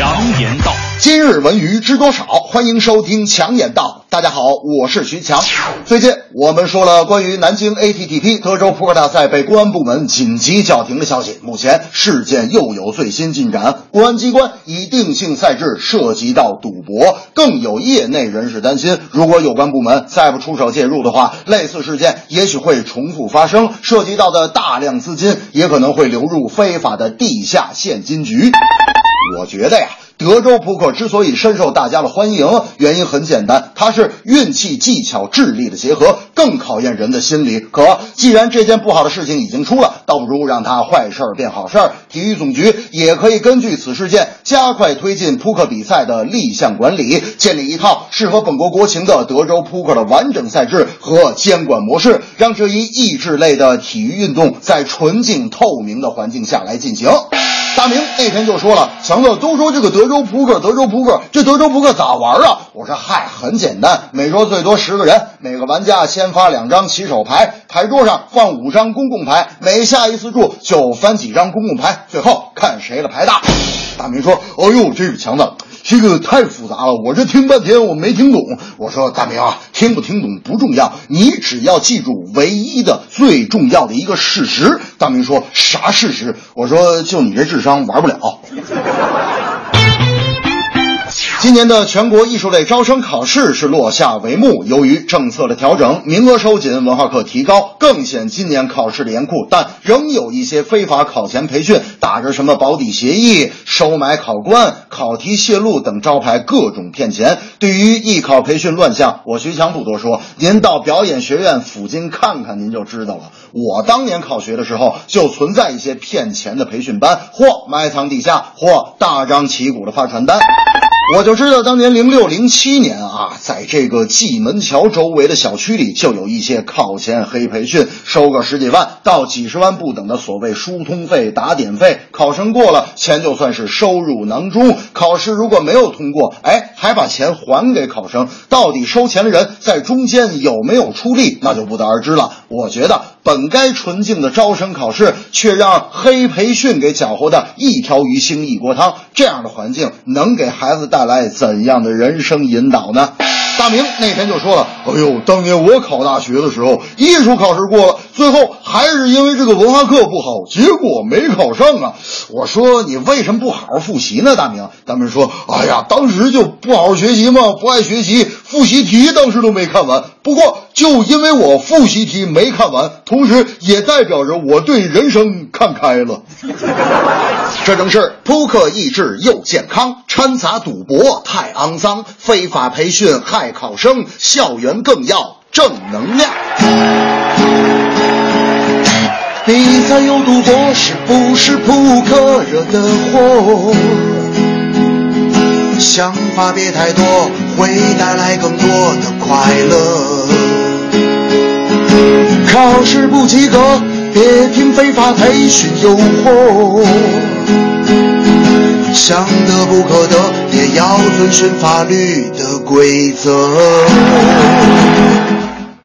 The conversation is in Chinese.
强言道》。今日文娱知多少？欢迎收听强言道。大家好，我是徐强。最近我们说了关于南京 ATTP 德州扑克大赛被公安部门紧急叫停的消息。目前事件又有最新进展，公安机关已定性赛制涉及到赌博，更有业内人士担心，如果有关部门再不出手介入的话，类似事件也许会重复发生，涉及到的大量资金也可能会流入非法的地下现金局。我觉得呀。德州扑克之所以深受大家的欢迎，原因很简单，它是运气、技巧、智力的结合，更考验人的心理。可既然这件不好的事情已经出了，倒不如让它坏事儿变好事儿。体育总局也可以根据此事件，加快推进扑克比赛的立项管理，建立一套适合本国国情的德州扑克的完整赛制和监管模式，让这一益智类的体育运动在纯净透明的环境下来进行。大明那天就说了，强子都说这个德州扑克，德州扑克，这德州扑克咋玩啊？我说嗨，很简单，每桌最多十个人，每个玩家先发两张起手牌，牌桌上放五张公共牌，每下一次注就翻几张公共牌，最后看谁的牌大。大明说：“哎呦，这个强子。”这个太复杂了，我这听半天我没听懂。我说大明啊，听不听懂不重要，你只要记住唯一的、最重要的一个事实。大明说啥事实？我说就你这智商玩不了。今年的全国艺术类招生考试是落下帷幕。由于政策的调整，名额收紧，文化课提高，更显今年考试的严酷。但仍有一些非法考前培训，打着什么保底协议、收买考官、考题泄露等招牌，各种骗钱。对于艺考培训乱象，我徐强不多说，您到表演学院附近看看，您就知道了。我当年考学的时候，就存在一些骗钱的培训班，或埋藏地下，或大张旗鼓的发传单。我就知道，当年零六零七年啊，在这个蓟门桥周围的小区里，就有一些考前黑培训，收个十几万到几十万不等的所谓疏通费、打点费。考生过了，钱就算是收入囊中；考试如果没有通过，哎，还把钱还给考生。到底收钱的人在中间有没有出力，那就不得而知了。我觉得，本该纯净的招生考试，却让黑培训给搅和的一条鱼腥一锅汤。这样的环境能给孩子带带来怎样的人生引导呢？大明那天就说了：“哎呦，当年我考大学的时候，艺术考试过了，最后还是因为这个文化课不好，结果没考上啊。”我说：“你为什么不好好复习呢？”大明，大明说：“哎呀，当时就不好好学习嘛，不爱学习，复习题当时都没看完。不过就因为我复习题没看完，同时也代表着我对人生看开了。”这正是扑克益智又健康，掺杂赌博太肮脏，非法培训害考生，校园更要正能量。比赛有赌博，是不是扑克惹的祸？想法别太多，会带来更多的快乐。考试不及格，别听非法培训诱惑。想得不可得，也要遵循法律的规则。